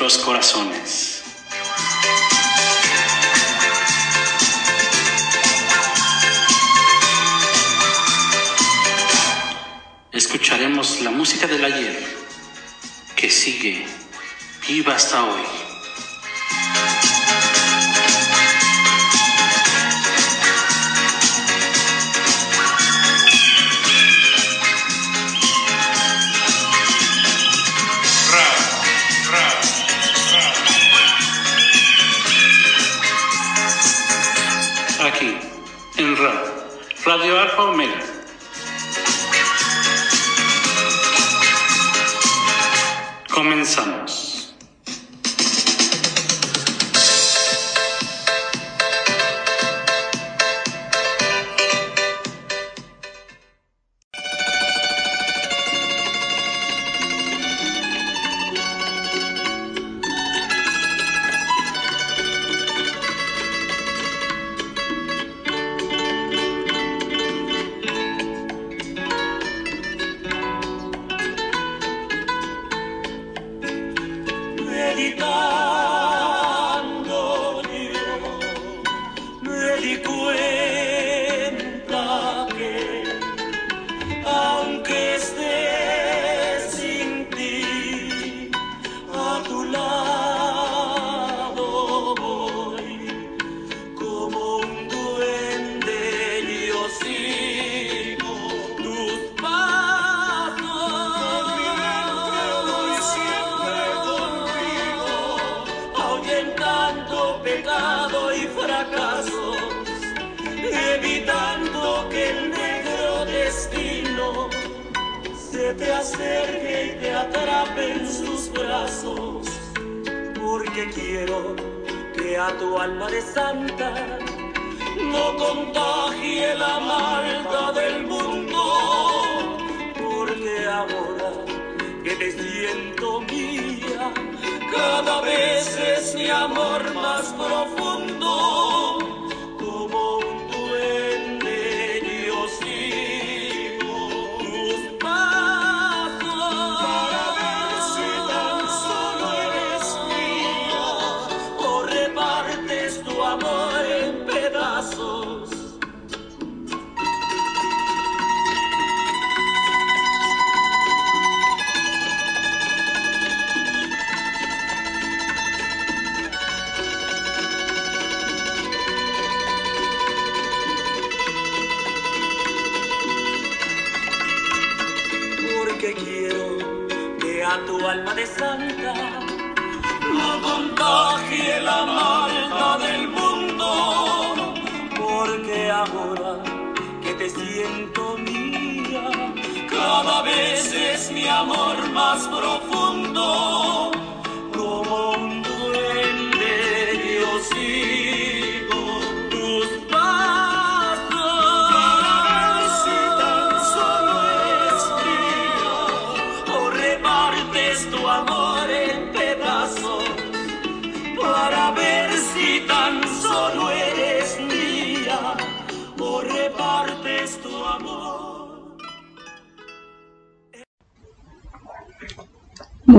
nuestros corazones.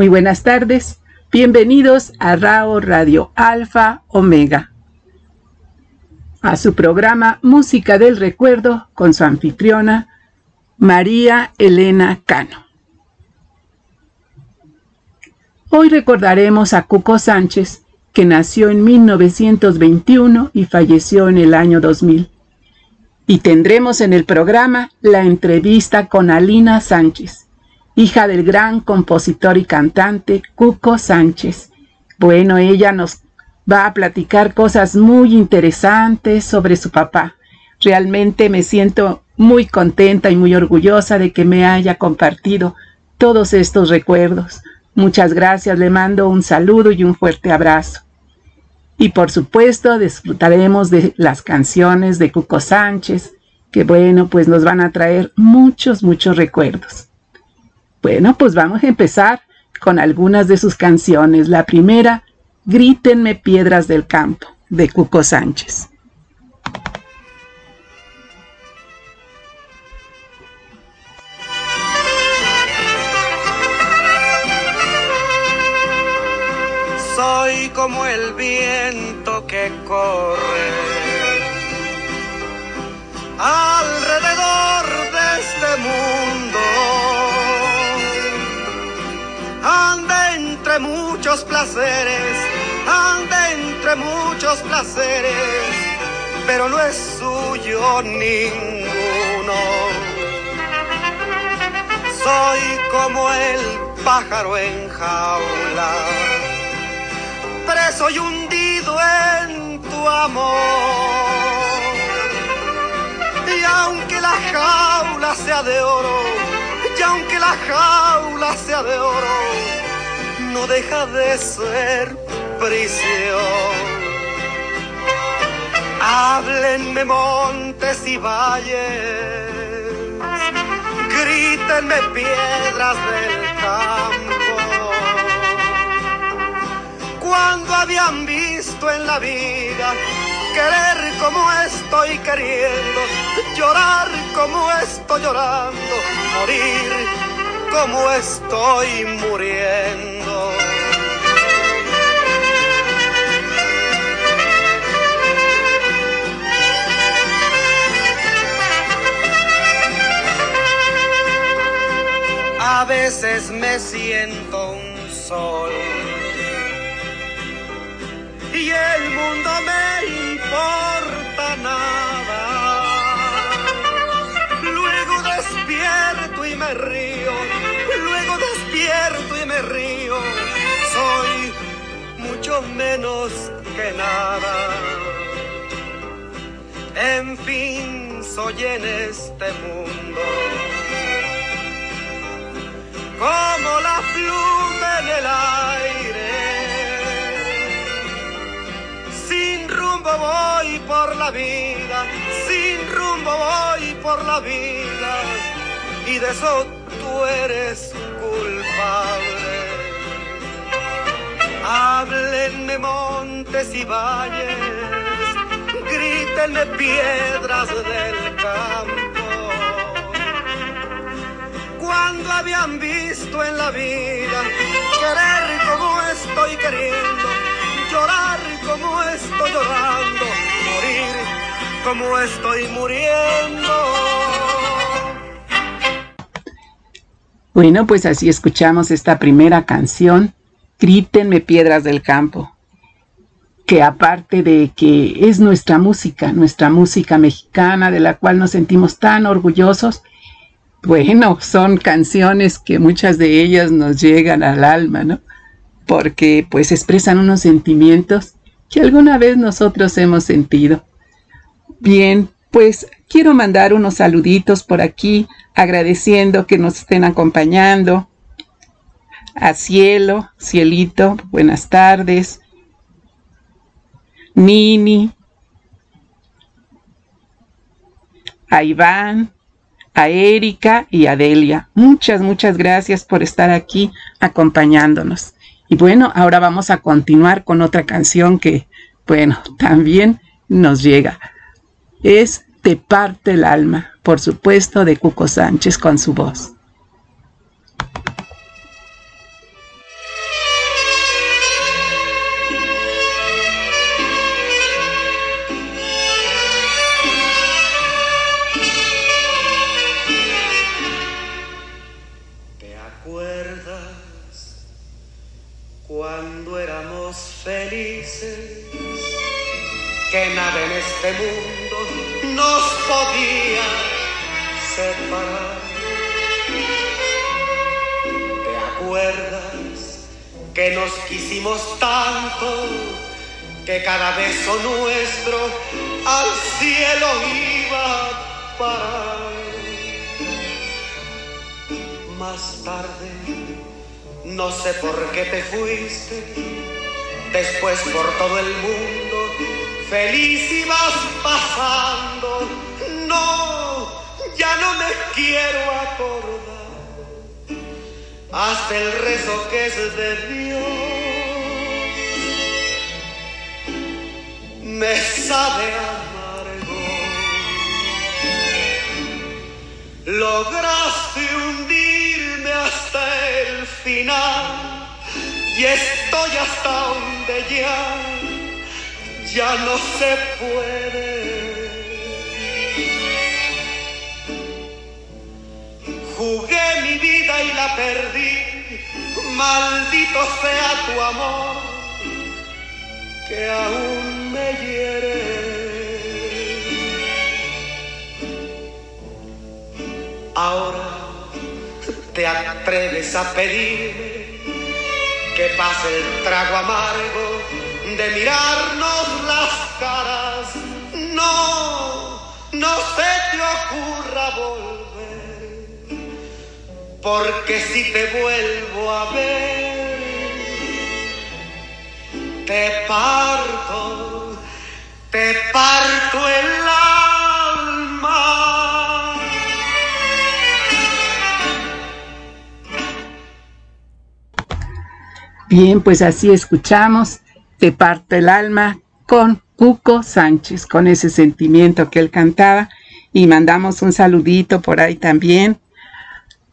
Muy buenas tardes, bienvenidos a RAO Radio Alfa Omega, a su programa Música del Recuerdo con su anfitriona María Elena Cano. Hoy recordaremos a Cuco Sánchez, que nació en 1921 y falleció en el año 2000. Y tendremos en el programa la entrevista con Alina Sánchez, hija del gran compositor y cantante Cuco Sánchez. Bueno, ella nos va a platicar cosas muy interesantes sobre su papá. Realmente me siento muy contenta y muy orgullosa de que me haya compartido todos estos recuerdos. Muchas gracias, le mando un saludo y un fuerte abrazo. Y por supuesto disfrutaremos de las canciones de Cuco Sánchez, que bueno, pues nos van a traer muchos, muchos recuerdos. Bueno, pues vamos a empezar con algunas de sus canciones. La primera, Grítenme Piedras del Campo, de Cuco Sánchez. Soy como el viento que corre alrededor de este mundo. Anda entre muchos placeres, anda entre muchos placeres, pero no es suyo ninguno. Soy como el pájaro en jaula preso y hundido en tu amor. Y aunque la jaula sea de oro, y aunque la jaula sea de oro, no deja de ser prisión. Háblenme montes y valles, grítenme piedras del campo cuando habían visto en la vida querer como estoy queriendo, llorar como estoy llorando, morir como estoy muriendo. A veces me siento un sol y el mundo me importa nada. Río, luego despierto y me río. Soy mucho menos que nada. En fin, soy en este mundo como la pluma en el aire sin rumbo voy por la vida, sin rumbo voy por la vida. Y de eso tú eres culpable. Háblenme montes y valles, grítenme piedras del campo. Cuando habían visto en la vida querer como estoy queriendo, llorar como estoy llorando, morir como estoy muriendo. Bueno, pues así escuchamos esta primera canción, Grítenme Piedras del Campo, que aparte de que es nuestra música, nuestra música mexicana, de la cual nos sentimos tan orgullosos, bueno, son canciones que muchas de ellas nos llegan al alma, ¿no? Porque pues expresan unos sentimientos que alguna vez nosotros hemos sentido. Bien, pues quiero mandar unos saluditos por aquí, agradeciendo que nos estén acompañando. A Cielo, Cielito, buenas tardes. Nini, a Iván, a Erika y a Delia. Muchas, muchas gracias por estar aquí acompañándonos. Y bueno, ahora vamos a continuar con otra canción que, bueno, también nos llega. Es Te parte el alma, por supuesto, de Cuco Sánchez con su voz. Que nos quisimos tanto que cada beso nuestro al cielo iba a parar? Más tarde, no sé por qué te fuiste, después por todo el mundo, feliz ibas pasando. No, ya no me quiero acordar, hasta el rezo que es de Dios. Me sabe amargo. Lograste hundirme hasta el final y estoy hasta donde ya, ya no se puede. Jugué mi vida y la perdí, maldito sea tu amor, que aún me hiere. Ahora te atreves a pedirme que pase el trago amargo de mirarnos las caras. No, no se te ocurra volver, porque si te vuelvo a ver, te parto, te parto el alma. Bien, pues así escuchamos Te parte el alma con Cuco Sánchez, con ese sentimiento que él cantaba. Y mandamos un saludito por ahí también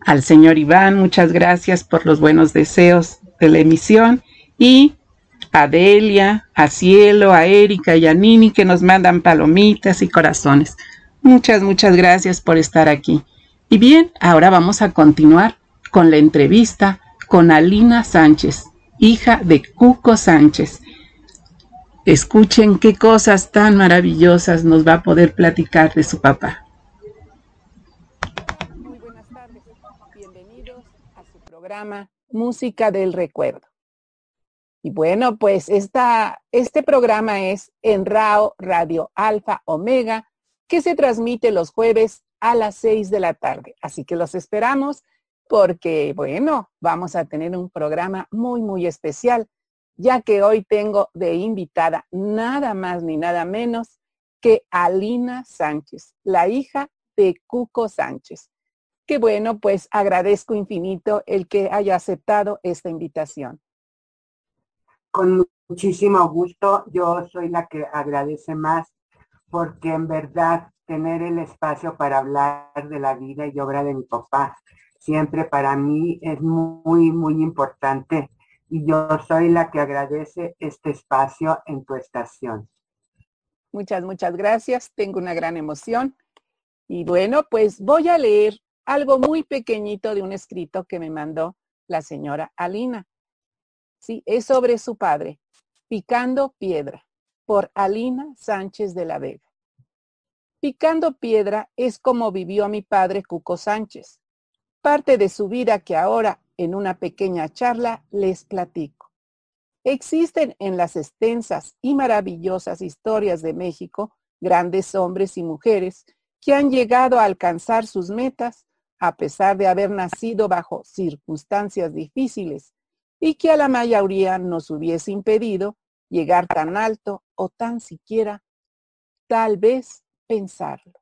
al señor Iván. Muchas gracias por los buenos deseos de la emisión. Y a Delia, a Cielo, a Erika y a Nini que nos mandan palomitas y corazones. Muchas, muchas gracias por estar aquí. Y bien, ahora vamos a continuar con la entrevista con Alina Sánchez hija de Cuco Sánchez. Escuchen qué cosas tan maravillosas nos va a poder platicar de su papá. Muy buenas tardes, bienvenidos a su Música del Recuerdo. Y bueno, pues esta, este programa es en RAO Radio Alfa Omega, que se transmite los jueves a las 6 de la tarde. Así que los esperamos porque, bueno, vamos a tener un programa muy, muy especial, ya que hoy tengo de invitada nada más ni nada menos que Alina Sánchez, la hija de Cuco Sánchez. Qué bueno, pues agradezco infinito el que haya aceptado esta invitación. Con muchísimo gusto, yo soy la que agradece más porque en verdad tener el espacio para hablar de la vida y obra de mi papá siempre para mí es muy, muy importante y yo soy la que agradece este espacio en tu estación. Muchas, muchas gracias. Tengo una gran emoción. Y bueno, pues voy a leer algo muy pequeñito de un escrito que me mandó la señora Alina. Sí, es sobre su padre, Picando Piedra, por Alina Sánchez de la Vega. Picando Piedra es como vivió mi padre Cuco Sánchez parte de su vida que ahora en una pequeña charla les platico. Existen en las extensas y maravillosas historias de México grandes hombres y mujeres que han llegado a alcanzar sus metas a pesar de haber nacido bajo circunstancias difíciles y que a la mayoría nos hubiese impedido llegar tan alto o tan siquiera tal vez pensarlo.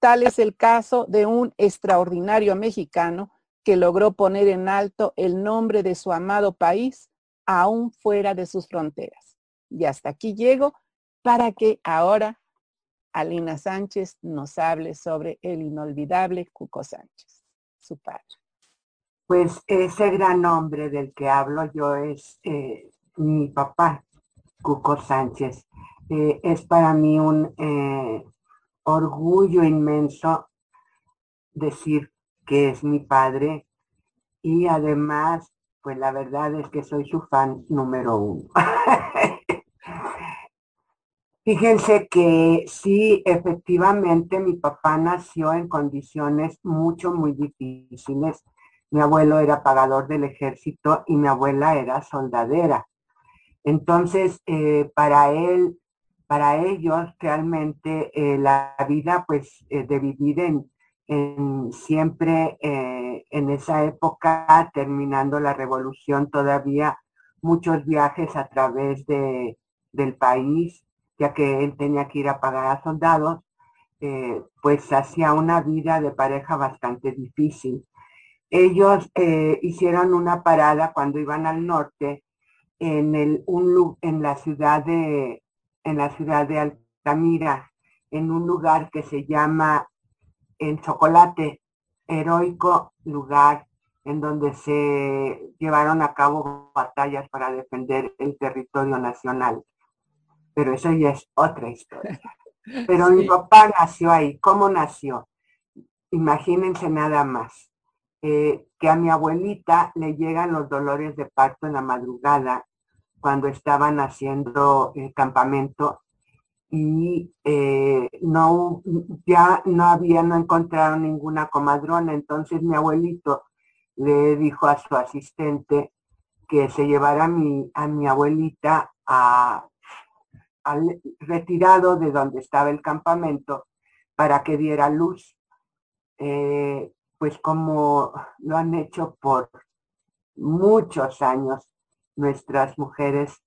Tal es el caso de un extraordinario mexicano que logró poner en alto el nombre de su amado país aún fuera de sus fronteras. Y hasta aquí llego para que ahora Alina Sánchez nos hable sobre el inolvidable Cuco Sánchez, su padre. Pues ese gran hombre del que hablo yo es eh, mi papá, Cuco Sánchez. Eh, es para mí un eh, orgullo inmenso decir que es mi padre y además, pues la verdad es que soy su fan número uno. Fíjense que sí, efectivamente, mi papá nació en condiciones mucho, muy difíciles. Mi abuelo era pagador del ejército y mi abuela era soldadera. Entonces, eh, para él, para ellos, realmente eh, la vida, pues, eh, de vivir en, siempre en esa época, terminando la revolución, todavía muchos viajes a través de, del país, ya que él tenía que ir a pagar a soldados, eh, pues hacía una vida de pareja bastante difícil. Ellos eh, hicieron una parada cuando iban al norte en, el, un, en, la ciudad de, en la ciudad de Altamira, en un lugar que se llama en Chocolate, heroico lugar en donde se llevaron a cabo batallas para defender el territorio nacional pero eso ya es otra historia. Pero mi papá nació ahí. ¿Cómo nació? Imagínense nada más. Eh, que a mi abuelita le llegan los dolores de parto en la madrugada cuando estaban haciendo el campamento y eh, no, ya no había, no encontraron ninguna comadrona. Entonces mi abuelito le dijo a su asistente que se llevara a mi, a mi abuelita a retirado de donde estaba el campamento para que diera luz, eh, pues como lo han hecho por muchos años nuestras mujeres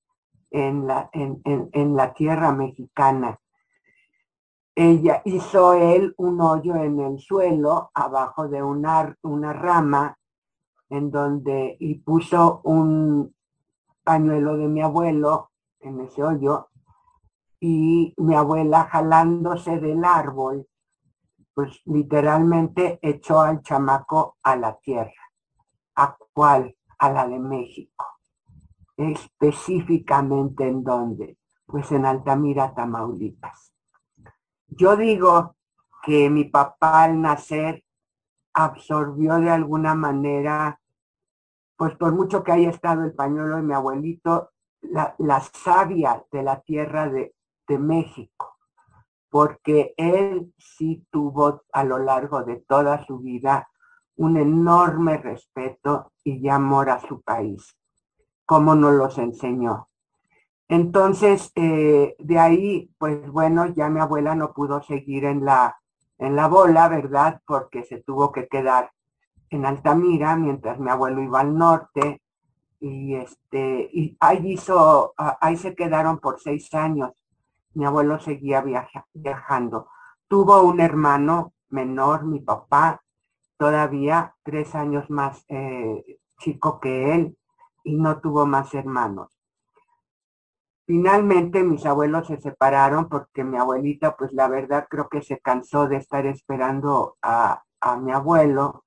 en la, en, la tierra mexicana. Ella hizo él un hoyo en el suelo abajo de una, una rama en donde y puso un pañuelo de mi abuelo en ese hoyo y mi abuela jalándose del árbol, pues literalmente echó al chamaco a la tierra. ¿A cuál? A la de México. Específicamente en dónde? Pues en Altamira, Tamaulipas. Yo digo que mi papá al nacer absorbió de alguna manera, pues por mucho que haya estado el pañuelo de mi abuelito, la, la savia de la tierra de, de México, porque él sí tuvo a lo largo de toda su vida un enorme respeto y amor a su país, como nos los enseñó. Entonces, eh, de ahí, pues bueno, ya mi abuela no pudo seguir en la, en la bola, ¿verdad? Porque se tuvo que quedar en Altamira mientras mi abuelo iba al norte y este y ahí hizo ahí se quedaron por seis años mi abuelo seguía viajando. Tuvo un hermano menor, mi papá, todavía tres años más eh, chico que él, y no tuvo más hermanos. Finalmente mis abuelos se separaron porque mi abuelita, pues la verdad creo que se cansó de estar esperando a, mi abuelo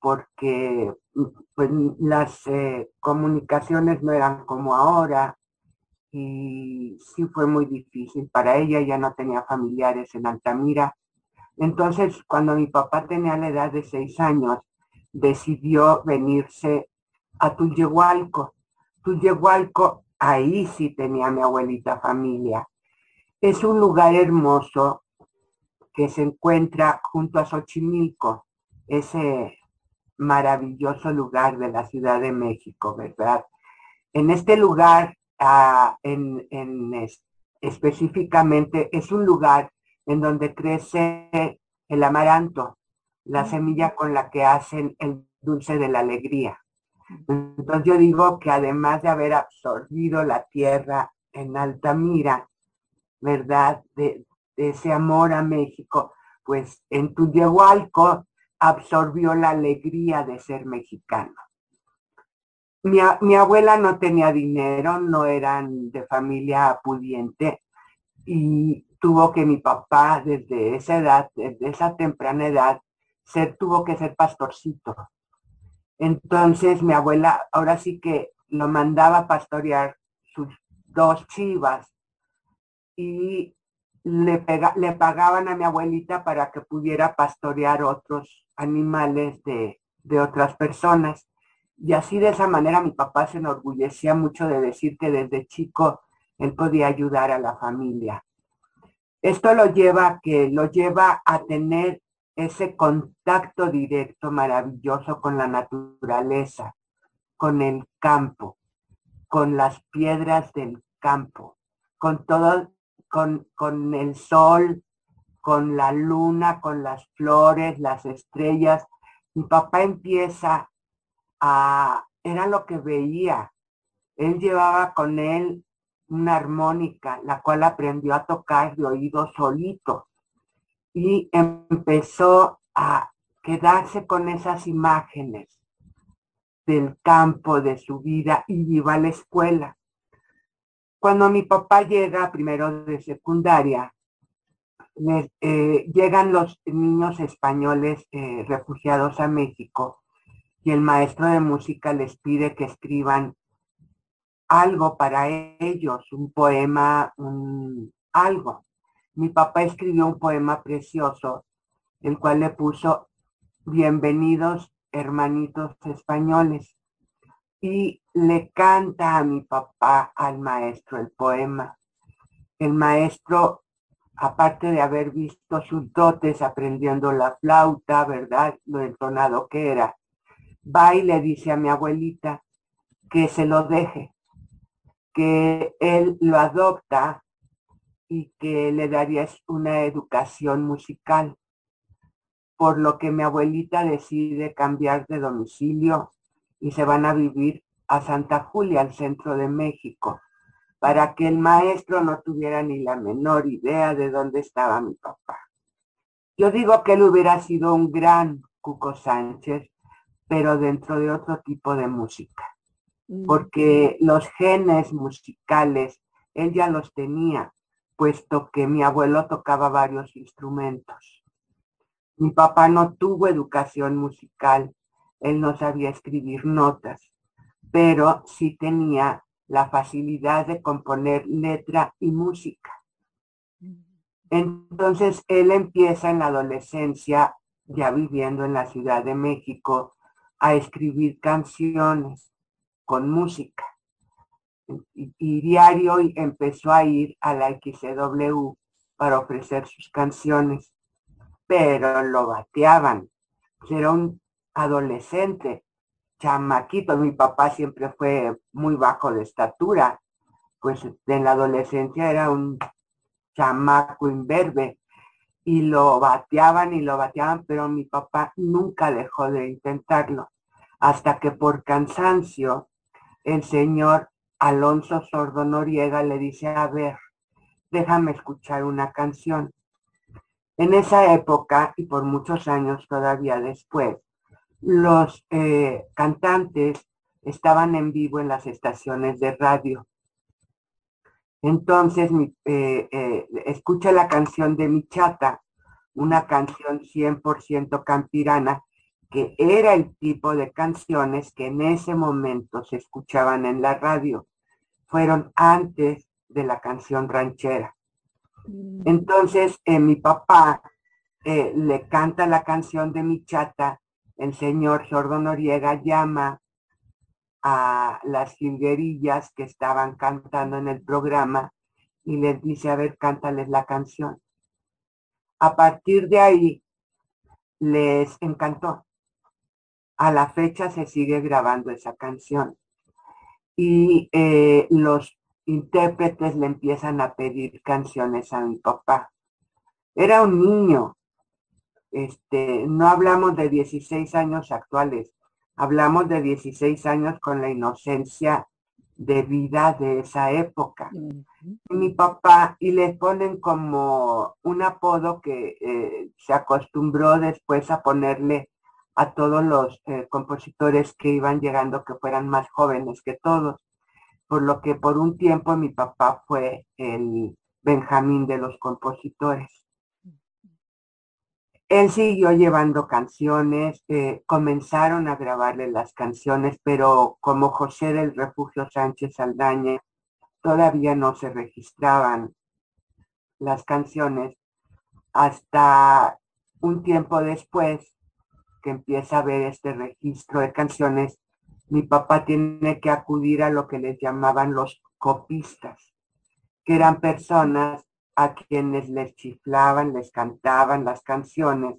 porque pues, las eh, comunicaciones no eran como ahora y sí fue muy difícil para ella, ya no tenía familiares en Altamira. Entonces, cuando mi papá tenía la edad de seis años, decidió venirse a Tullehualco. Tullehualco, ahí sí tenía mi abuelita familia. Es un lugar hermoso que se encuentra junto a Xochimilco, ese maravilloso lugar de la Ciudad de México, ¿verdad? En este lugar en, específicamente es un lugar en donde crece el amaranto, la semilla con la que hacen el dulce de la alegría. Entonces yo digo que además de haber absorbido la tierra en Altamira, ¿verdad? De, de ese amor a México, pues en Tuyehualco absorbió la alegría de ser mexicano. Mi, abuela no tenía dinero, no eran de familia pudiente y tuvo que mi papá desde esa edad, desde esa temprana edad, tuvo que ser pastorcito. Entonces mi abuela ahora sí que lo mandaba pastorear sus dos chivas y le, le pagaban a mi abuelita para que pudiera pastorear otros animales de, de otras personas. Y así de esa manera mi papá se enorgullecía mucho de decir que desde chico él podía ayudar a la familia. Esto lo lleva que lo lleva a tener ese contacto directo maravilloso con la naturaleza, con el campo, con las piedras del campo, con todo, con, con el sol, con la luna, con las flores, las estrellas. Mi papá empieza a, era lo que veía. Él llevaba con él una armónica, la cual aprendió a tocar de oído solito y empezó a quedarse con esas imágenes del campo, de su vida y iba a la escuela. Cuando mi papá llega primero de secundaria, eh, llegan los niños españoles eh, refugiados a México y el maestro de música les pide que escriban algo para ellos, un poema, un, algo mi papá escribió un poema precioso, el cual le puso Bienvenidos hermanitos españoles. Y le canta a mi papá, al maestro, el poema. El maestro, aparte de haber visto sus dotes aprendiendo la flauta, ¿verdad? Lo entonado que era, va y le dice a mi abuelita que se lo deje, que él lo adopta y que le darías una educación musical, por lo que mi abuelita decide cambiar de domicilio y se van a vivir a Santa Julia, al centro de México, para que el maestro no tuviera ni la menor idea de dónde estaba mi papá. Yo digo que él hubiera sido un gran Cuco Sánchez, pero dentro de otro tipo de música, mm. porque los genes musicales él ya los tenía, puesto que mi abuelo tocaba varios instrumentos. Mi papá no tuvo educación musical, él no sabía escribir notas, pero sí tenía la facilidad de componer letra y música. Entonces él empieza en la adolescencia, ya viviendo en la Ciudad de México, a escribir canciones con música y, diario empezó a ir a la XW para ofrecer sus canciones, pero lo bateaban. Era un adolescente, chamaquito. Mi papá siempre fue muy bajo de estatura, pues en la adolescencia era un chamaco imberbe y lo bateaban y lo bateaban, pero mi papá nunca dejó de intentarlo, hasta que por cansancio el Señor Alonso Sordo Noriega le dice, a ver, déjame escuchar una canción. En esa época y por muchos años todavía después, los eh, cantantes estaban en vivo en las estaciones de radio. Entonces, eh, eh, escucha la canción de Mi Chata, una canción 100% campirana, que era el tipo de canciones que en ese momento se escuchaban en la radio. Fueron antes de la canción ranchera. Mm. Entonces, eh, mi papá eh, le canta la canción de mi chata, el señor Sordo Noriega llama a las jilguerillas que estaban cantando en el programa y les dice, a ver, cántales la canción. A partir de ahí, les encantó a la fecha se sigue grabando esa canción. Y eh, los intérpretes le empiezan a pedir canciones a mi papá. Era un niño. Este, no hablamos de 16 años actuales, hablamos de 16 años con la inocencia de vida de esa época. Mi papá, y le ponen como un apodo que eh, se acostumbró después a ponerle a todos los eh, compositores que iban llegando que fueran más jóvenes que todos, por lo que por un tiempo mi papá fue el Benjamín de los compositores. Él siguió llevando canciones, eh, comenzaron a grabarle las canciones, pero como José del Refugio Sánchez Aldaña, todavía no se registraban las canciones hasta un tiempo después que empieza a ver este registro de canciones, mi papá tiene que acudir a lo que les llamaban los copistas, que eran personas a quienes les chiflaban, les cantaban las canciones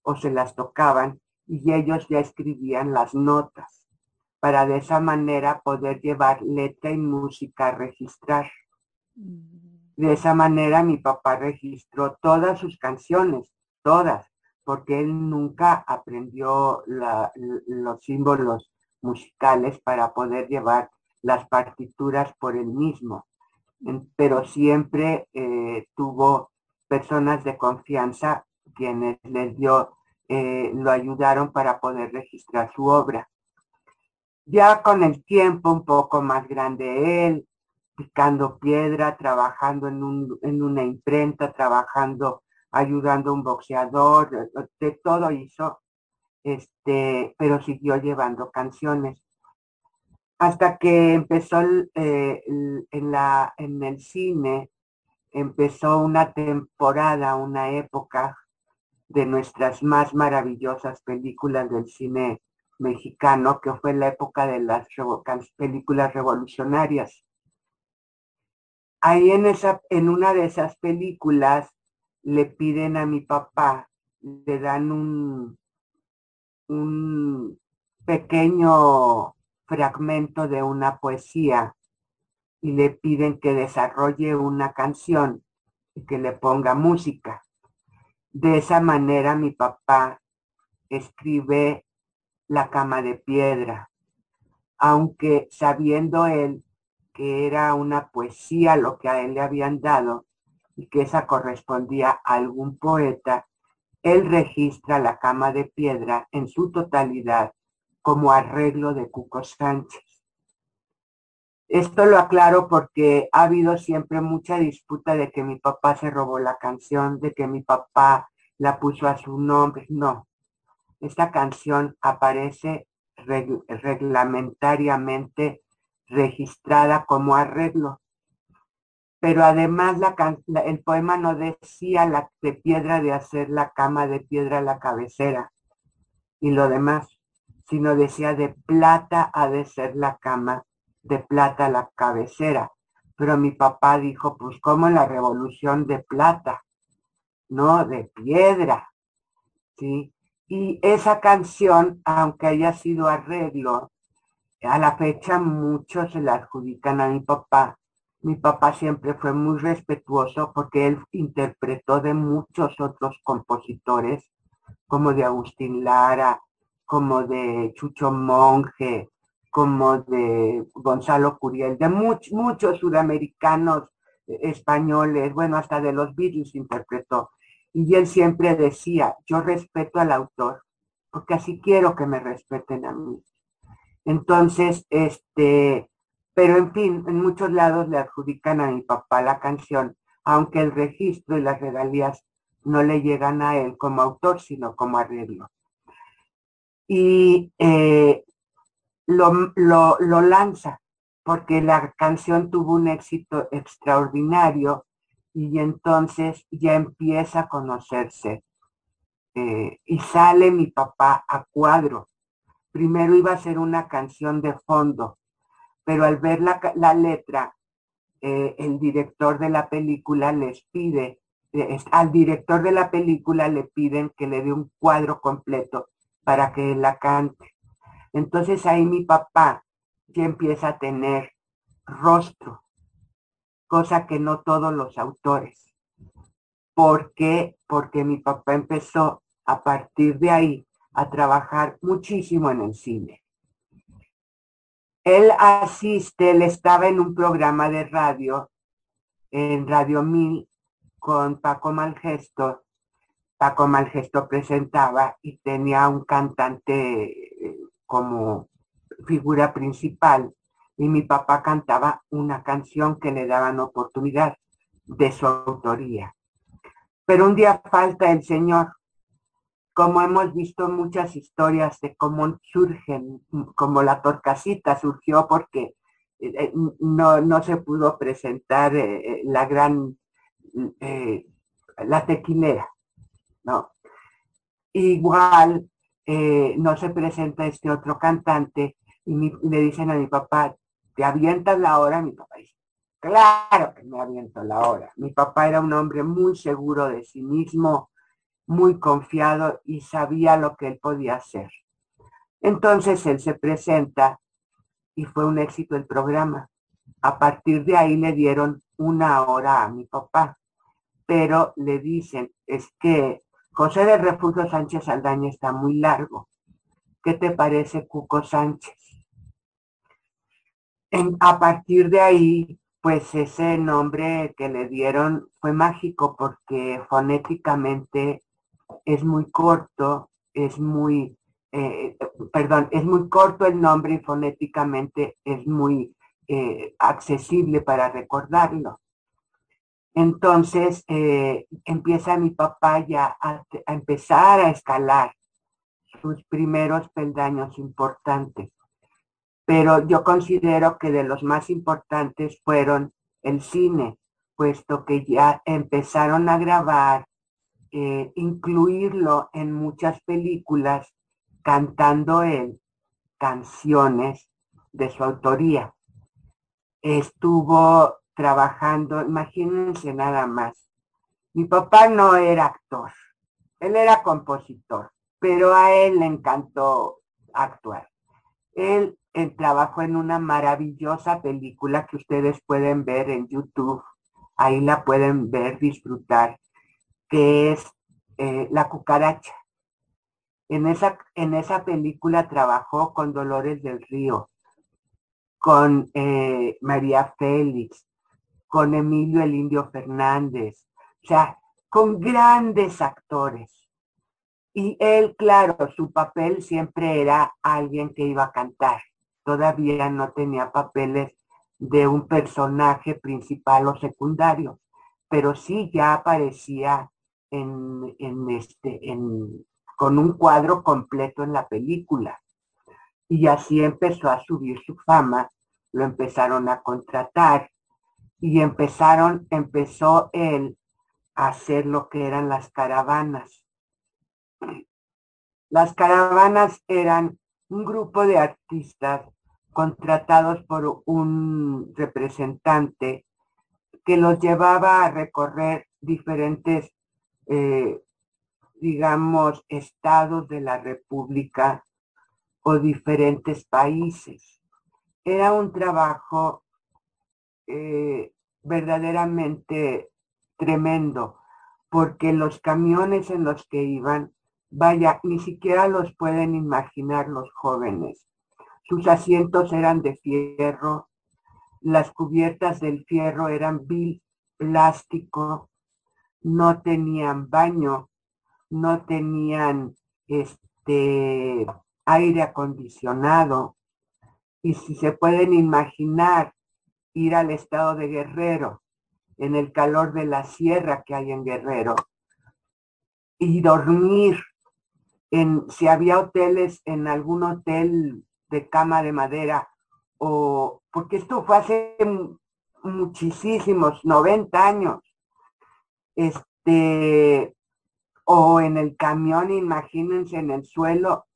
o se las tocaban y ellos ya escribían las notas para de esa manera poder llevar letra y música a registrar. Mm. De esa manera mi papá registró todas sus canciones, todas, porque él nunca aprendió los símbolos musicales para poder llevar las partituras por él mismo, pero siempre eh, tuvo personas de confianza quienes les dio, eh, lo ayudaron para poder registrar su obra. Ya con el tiempo un poco más grande él, picando piedra, trabajando en, un, en una imprenta, trabajando, ayudando a un boxeador, de, todo hizo, este, pero siguió llevando canciones. Hasta que empezó eh, en, la, en el cine, empezó una temporada, una época de nuestras más maravillosas películas del cine mexicano, que fue la época de las películas revolucionarias ahí en, esa, en una de esas películas le piden a mi papá, le dan un, un pequeño fragmento de una poesía y le piden que desarrolle una canción y que le ponga música. De esa manera mi papá escribe La cama de piedra, aunque sabiendo él que era una poesía lo que a él le habían dado y que esa correspondía a algún poeta, él registra la cama de piedra en su totalidad como arreglo de Cuco Sánchez. Esto lo aclaro porque ha habido siempre mucha disputa de que mi papá se robó la canción, de que mi papá la puso a su nombre. No, esta canción aparece reglamentariamente registrada como arreglo. Pero además el poema no decía de piedra de hacer la cama de piedra la cabecera y lo demás, sino decía de plata ha de ser la cama, de plata la cabecera. Pero mi papá dijo, pues como la revolución de plata, no de piedra, ¿sí? Y esa canción, aunque haya sido arreglo, a la fecha muchos se la adjudican a mi papá. Mi papá siempre fue muy respetuoso porque él interpretó de muchos otros compositores, como de Agustín Lara, como de Chucho Monge, como de Gonzalo Curiel, de muchos sudamericanos, eh, españoles, bueno, hasta de los Beatles interpretó. Y él siempre decía, yo respeto al autor, porque así quiero que me respeten a mí. Entonces, este, pero en fin, en muchos lados le adjudican a mi papá la canción, aunque el registro y las regalías no le llegan a él como autor, sino como arreglo. Y eh, lo, lanza porque la canción tuvo un éxito extraordinario y entonces ya empieza a conocerse. Eh, y sale mi papá a cuadro primero iba a ser una canción de fondo, pero al ver la, letra, eh, el director de la película les pide, eh, al director de la película le piden que le dé un cuadro completo para que él la cante. Entonces ahí mi papá ya empieza a tener rostro, cosa que no todos los autores. ¿Por qué? Porque mi papá empezó a partir de ahí a trabajar muchísimo en el cine. Él asiste, él estaba en un programa de radio, en Radio Mil, con Paco Malgesto. Paco Malgesto presentaba y tenía un cantante eh, como figura principal y mi papá cantaba una canción que le daban oportunidad de su autoría. Pero un día falta el señor como hemos visto muchas historias de cómo surgen, como la torcasita surgió porque eh, eh, no, se pudo presentar eh, la gran, la tequilera, ¿no? Igual no se presenta este otro cantante y le dicen a mi papá, te avientas la hora, mi papá dice, Claro que me aviento la hora. Mi papá era un hombre muy seguro de sí mismo, muy confiado y sabía lo que él podía hacer. Entonces él se presenta y fue un éxito el programa. A partir de ahí le dieron una hora a mi papá, pero le dicen, es que José de Refugio Sánchez Saldaña está muy largo. ¿Qué te parece Cuco Sánchez? a partir de ahí, pues ese nombre que le dieron fue mágico porque fonéticamente es muy corto, es muy, eh, perdón, es muy corto el nombre y fonéticamente es muy eh, accesible para recordarlo. Entonces eh, empieza mi papá ya a, empezar a escalar sus primeros peldaños importantes. Pero yo considero que de los más importantes fueron el cine, puesto que ya empezaron a grabar, eh, incluirlo en muchas películas, cantando él canciones de su autoría. Estuvo trabajando, imagínense nada más. Mi papá no era actor, él era compositor, pero a él le encantó actuar. Él, trabajó en una maravillosa película que ustedes pueden ver en YouTube, ahí la pueden ver, disfrutar, que es eh, La cucaracha. En esa, en esa película trabajó con Dolores del Río, con eh, María Félix, con Emilio el Indio Fernández, o sea, con grandes actores. Y él, claro, su papel siempre era alguien que iba a cantar. Todavía no tenía papeles de un personaje principal o secundario, pero sí ya aparecía en, este, con un cuadro completo en la película. Y así empezó a subir su fama, lo empezaron a contratar y empezaron, empezó él a hacer lo que eran las caravanas. Las caravanas eran un grupo de artistas contratados por un representante que los llevaba a recorrer diferentes, eh, digamos, estados de la República o diferentes países. Era un trabajo eh, verdaderamente tremendo, porque los camiones en los que iban, vaya, ni siquiera los pueden imaginar los jóvenes. Sus asientos eran de fierro, las cubiertas del fierro eran vil plástico, no tenían baño, no tenían este aire acondicionado. Y si se pueden imaginar ir al estado de Guerrero, en el calor de la sierra que hay en Guerrero, y dormir en, si había hoteles, en algún hotel de cama de madera, o, porque esto fue hace muchísimos, 90 años, este, o en el camión, imagínense, en el suelo,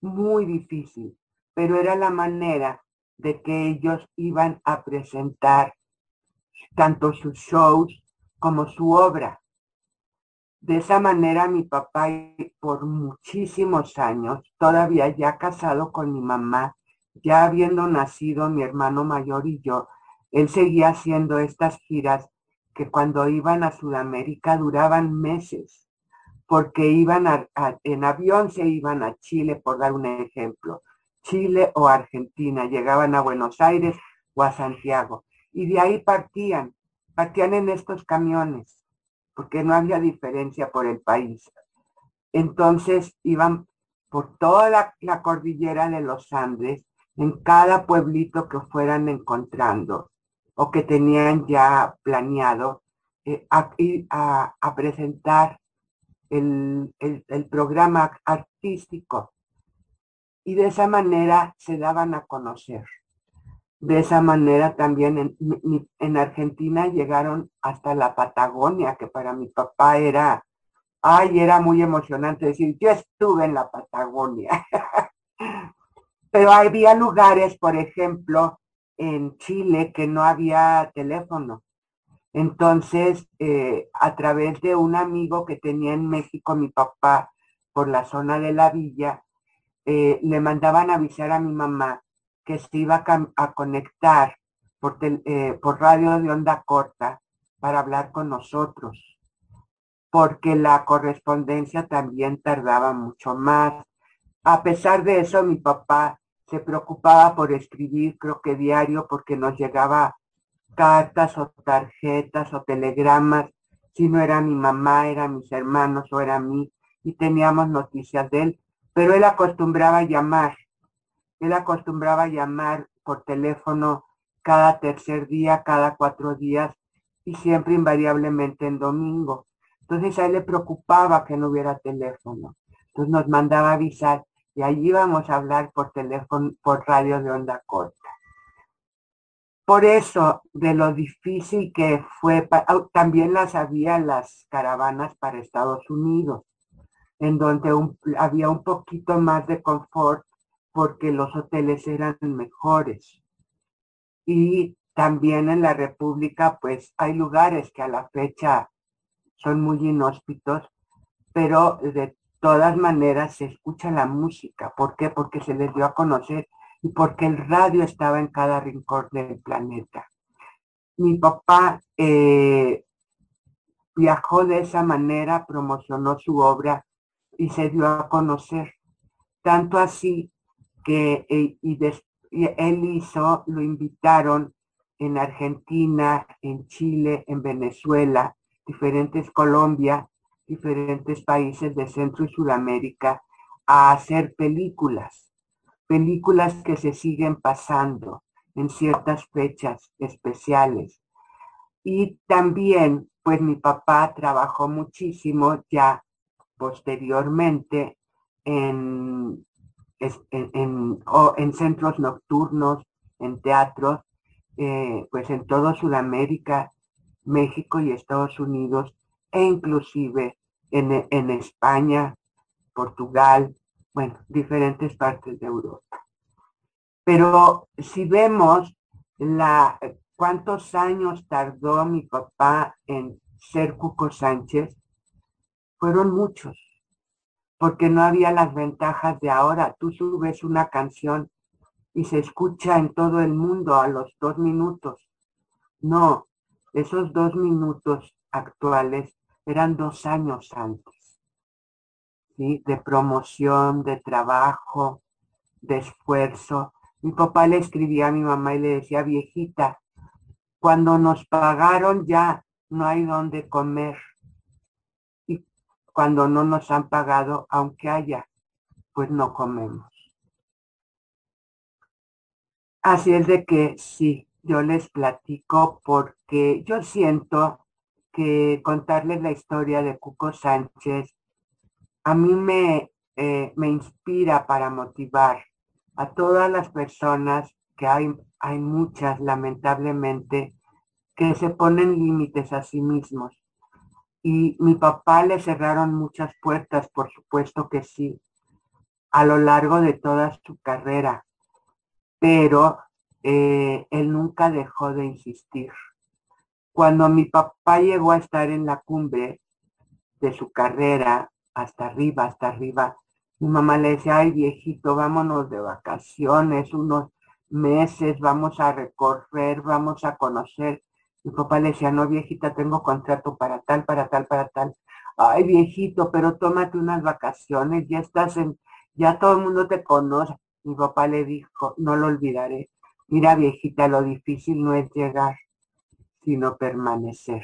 muy difícil, pero era la manera de que ellos iban a presentar tanto sus shows como su obra. De esa manera mi papá por muchísimos años, todavía ya casado con mi mamá, ya habiendo nacido mi hermano mayor y yo, él seguía haciendo estas giras que cuando iban a Sudamérica duraban meses, porque iban en avión se iban a Chile, por dar un ejemplo, Chile o Argentina, llegaban a Buenos Aires o a Santiago. Y de ahí partían, partían en estos camiones, porque no había diferencia por el país. Entonces iban por toda la, cordillera de los Andes, en cada pueblito que fueran encontrando o que tenían ya planeado eh, a, presentar el, el programa artístico y de esa manera se daban a conocer. De esa manera también en, en, Argentina llegaron hasta la Patagonia, que para mi papá era, ay, era muy emocionante decir, yo estuve en la Patagonia. Pero había lugares, por ejemplo, en Chile que no había teléfono. Entonces, eh, a través de un amigo que tenía en México mi papá por la zona de la villa, eh, le mandaban avisar a mi mamá que se iba a, conectar por, eh, por radio de onda corta para hablar con nosotros, porque la correspondencia también tardaba mucho más. A pesar de eso, mi papá se preocupaba por escribir, creo que diario, porque nos llegaba cartas o tarjetas o telegramas, si no era mi mamá, eran mis hermanos o era mí, y teníamos noticias de él, pero él acostumbraba llamar, él acostumbraba llamar por teléfono cada tercer día, cada cuatro días, y siempre invariablemente en domingo. Entonces a él le preocupaba que no hubiera teléfono. Entonces nos mandaba avisar y allí íbamos a hablar por teléfono, por radio de onda corta. Por eso, de lo difícil que fue, también las había las caravanas para Estados Unidos, en donde había un poquito más de confort porque los hoteles eran mejores. Y también en la República, pues hay lugares que a la fecha son muy inhóspitos, pero de todas maneras se escucha la música. ¿Por qué? Porque se les dio a conocer y porque el radio estaba en cada rincón del planeta. Mi papá eh, viajó de esa manera, promocionó su obra y se dio a conocer. Tanto así que eh, y, él hizo, lo invitaron en Argentina, en Chile, en Venezuela, diferentes Colombia, diferentes países de Centro y Sudamérica a hacer películas películas que se siguen pasando en ciertas fechas especiales. Y también, pues mi papá trabajó muchísimo ya posteriormente en, en, centros nocturnos, en teatros, eh, pues en toda Sudamérica, México y Estados Unidos, e inclusive en, en España, Portugal, bueno, diferentes partes de Europa. Pero si vemos la, cuántos años tardó mi papá en ser Cuco Sánchez, fueron muchos, porque no había las ventajas de ahora. Tú subes una canción y se escucha en todo el mundo a los dos minutos. No, esos dos minutos actuales eran dos años antes de promoción, de trabajo, de esfuerzo. Mi papá le escribía a mi mamá y le decía, viejita, cuando nos pagaron ya no hay donde comer. Y cuando no nos han pagado, aunque haya, pues no comemos. Así es de que sí, yo les platico porque yo siento que contarles la historia de Cuco Sánchez a mí me, eh, me inspira para motivar a todas las personas, que hay, hay muchas lamentablemente, que se ponen límites a sí mismos. Y mi papá le cerraron muchas puertas, por supuesto que sí, a lo largo de toda su carrera, pero eh, él nunca dejó de insistir. Cuando mi papá llegó a estar en la cumbre de su carrera, hasta arriba, hasta arriba. Mi mamá le decía, ay viejito, vámonos de vacaciones, unos meses, vamos a recorrer, vamos a conocer. Mi papá le decía, no viejita, tengo contrato para tal, para tal, para tal. Ay viejito, pero tómate unas vacaciones, ya estás en, ya todo el mundo te conoce. Mi papá le dijo, no lo olvidaré. Mira viejita, lo difícil no es llegar, sino permanecer.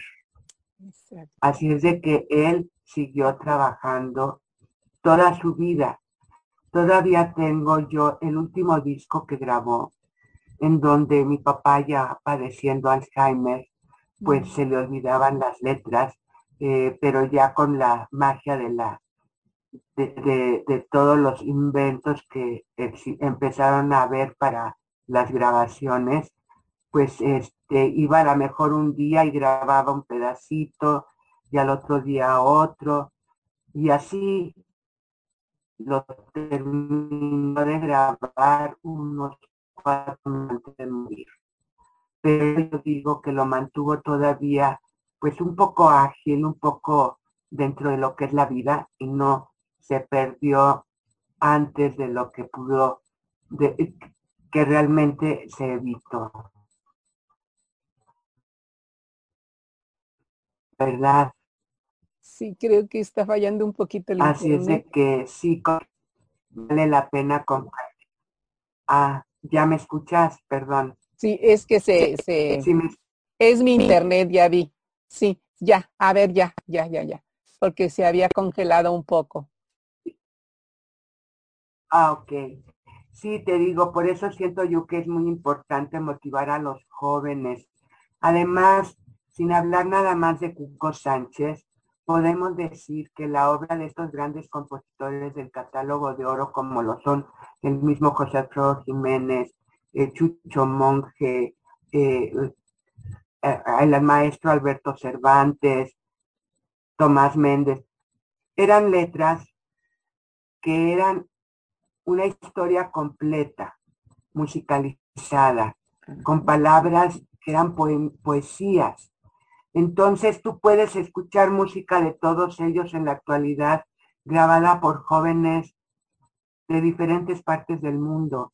Así es de que él siguió trabajando toda su vida. Todavía tengo yo el último disco que grabó, en donde mi papá ya padeciendo Alzheimer, pues se le olvidaban las letras, eh, pero ya con la magia de la de, de, todos los inventos que empezaron a ver para las grabaciones, pues iba a lo mejor un día y grababa un pedacito, y al otro día otro, y así lo terminó de grabar unos cuatro antes de morir. pero yo digo que lo mantuvo todavía pues un poco ágil, un poco dentro de lo que es la vida y no se perdió antes de lo que pudo, que realmente se evitó. ¿Verdad? Sí, creo que está fallando un poquito el Así es de que sí, vale la pena compartir. Ah, ya me escuchas, perdón. Sí, es que se, se es mi internet, ya vi. Sí, ya, a ver, ya, ya, ya, ya, porque se había congelado un poco. Ah, ok. Sí, te digo, por eso siento yo que es muy importante motivar a los jóvenes. Además, sin hablar nada más de Cuco Sánchez, podemos decir que la obra de estos grandes compositores del catálogo de oro, como lo son el mismo José Alfredo Jiménez, eh, Chucho Monge, eh, eh, el maestro Alberto Cervantes, Tomás Méndez, eran letras que eran una historia completa, musicalizada, con palabras que eran poesías. Entonces tú puedes escuchar música de todos ellos en la actualidad, grabada por jóvenes de diferentes partes del mundo,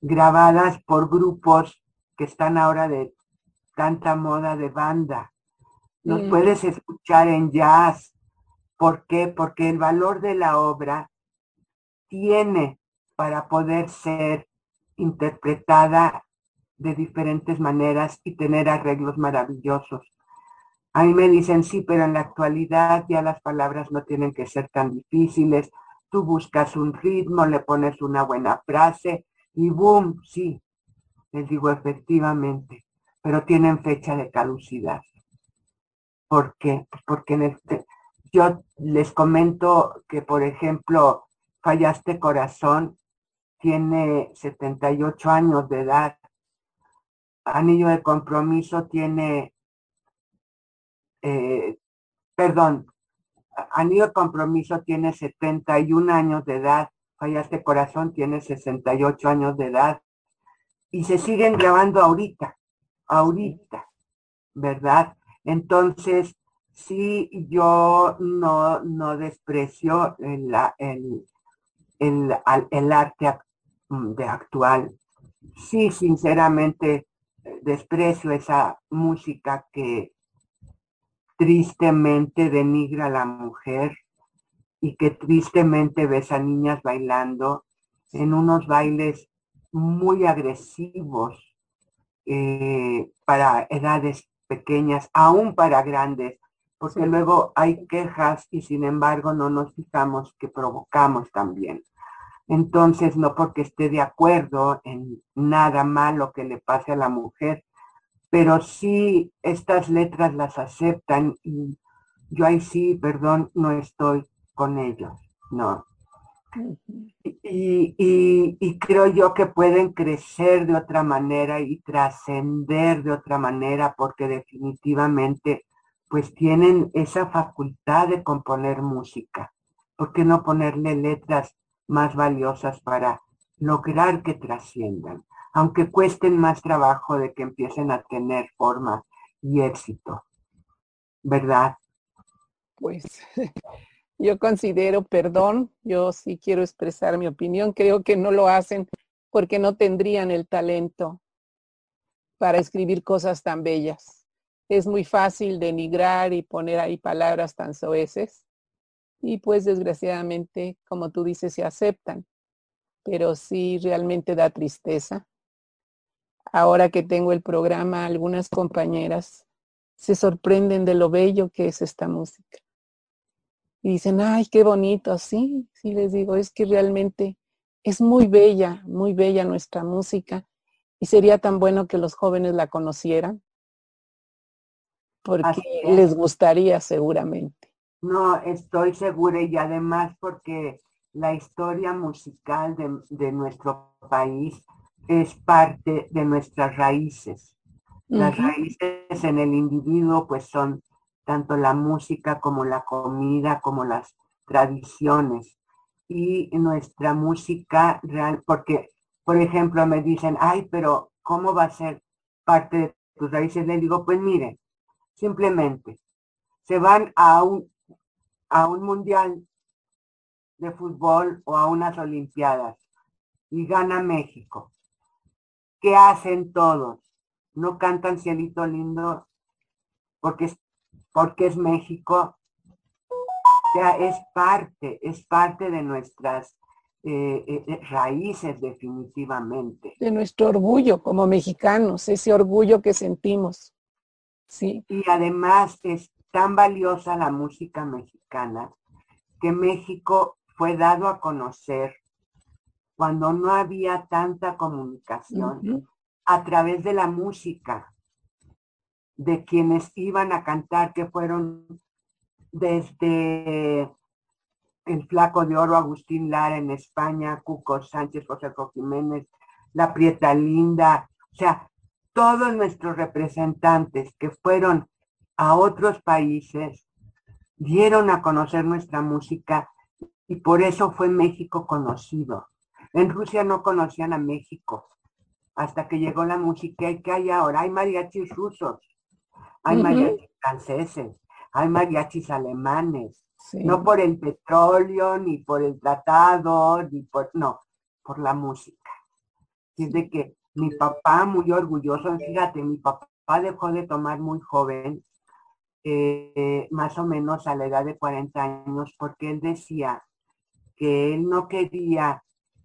grabadas por grupos que están ahora de tanta moda de banda. Los mm. puedes escuchar en jazz. ¿Por qué? Porque el valor de la obra tiene para poder ser interpretada de diferentes maneras y tener arreglos maravillosos. A mí me dicen, sí, pero en la actualidad ya las palabras no tienen que ser tan difíciles. Tú buscas un ritmo, le pones una buena frase y boom, sí. Les digo, efectivamente, pero tienen fecha de caducidad. ¿Por qué? Pues porque este, yo les comento que, por ejemplo, Fallaste Corazón tiene 78 años de edad. Anillo de compromiso tiene, eh, perdón, de compromiso tiene 71 años de edad. Fallaste Corazón tiene 68 años de edad. Y se siguen grabando ahorita, ahorita, ¿verdad? Entonces, sí, yo no, no desprecio el, el, el, el arte Mm, de actual. Sí, sinceramente, desprecio esa música que tristemente denigra a la mujer y que tristemente ves a niñas bailando en unos bailes muy agresivos eh, para edades pequeñas, aún para grandes, porque luego hay quejas y sin embargo no nos fijamos que provocamos también. Entonces, no porque esté de acuerdo en nada malo que le pase a la mujer, pero sí estas letras las aceptan y yo ahí sí, perdón, no estoy con ellos, no. Y, y, creo yo que pueden crecer de otra manera y trascender de otra manera porque definitivamente pues tienen esa facultad de componer música. ¿Por qué no ponerle letras más valiosas para lograr que trasciendan, aunque cuesten más trabajo de que empiecen a tener forma y éxito. ¿Verdad? Pues yo considero, perdón, yo sí quiero expresar mi opinión, creo que no lo hacen porque no tendrían el talento para escribir cosas tan bellas. Es muy fácil denigrar y poner ahí palabras tan soeces y pues desgraciadamente, como tú dices, se aceptan, pero sí realmente da tristeza. Ahora que tengo el programa, algunas compañeras se sorprenden de lo bello que es esta música. Y dicen, ay, qué bonito, sí, sí les digo, es que realmente es muy bella, muy bella nuestra música y sería tan bueno que los jóvenes la conocieran porque les gustaría seguramente. No, estoy segura y además porque la historia musical de, nuestro país es parte de nuestras raíces. Las raíces en el individuo pues son tanto la música como la comida, como las tradiciones. Y nuestra música real, porque, por ejemplo, me dicen, ay, pero ¿cómo va a ser parte de tus raíces, le digo, pues miren, simplemente se van a un, a un mundial de fútbol o a unas olimpiadas y gana México. ¿Qué hacen todos? No cantan cielito lindo porque es, porque es México. Sea, es parte, es parte de nuestras eh, eh, eh, raíces definitivamente. De nuestro orgullo como mexicanos, ese orgullo que sentimos. Sí. Y además es tan valiosa la música mexicana que México fue dado a conocer cuando no había tanta comunicación a través de la música de quienes iban a cantar, que fueron desde el Flaco de Oro Agustín Lara en España, Cuco Sánchez, José Jiménez, La Prieta Linda, o sea, todos nuestros representantes que fueron a otros países dieron a conocer nuestra música y por eso fue México conocido. En Rusia no conocían a México hasta que llegó la música y que hay ahora. Hay mariachis rusos, hay mariachis franceses, hay mariachis alemanes. No por el petróleo, ni por el tratado, ni por, no, por la música. Y es de que mi papá, muy orgulloso, fíjate, mi papá dejó de tomar muy joven, eh, más o menos a la edad de 40 años, porque él decía que él no quería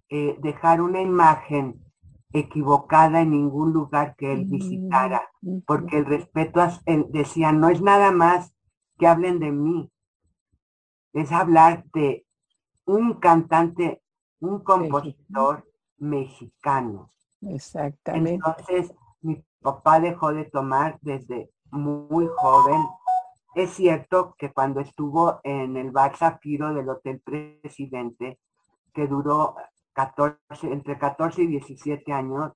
eh, dejar una imagen equivocada en ningún lugar que él visitara, mm, porque el respeto, él decía, no es nada más que hablen de mí, es hablar de un cantante, un compositor mexicano. Exactamente. Entonces, mi papá dejó de tomar desde muy joven es cierto que cuando estuvo en el bar Zafiro del Hotel Presidente, que duró 14, entre 14 y 17 años,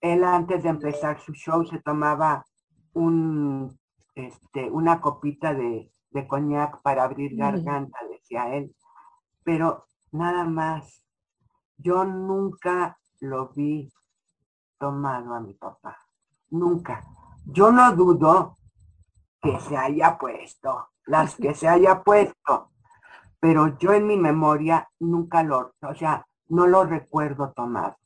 él antes de empezar su show se tomaba un, este, una copita de, de coñac para abrir garganta, decía él. Pero nada más, yo nunca lo vi tomado a mi papá. Nunca. Yo no dudo que se haya puesto, las que se haya puesto, pero yo en mi memoria nunca lo, o sea, no lo recuerdo tomar.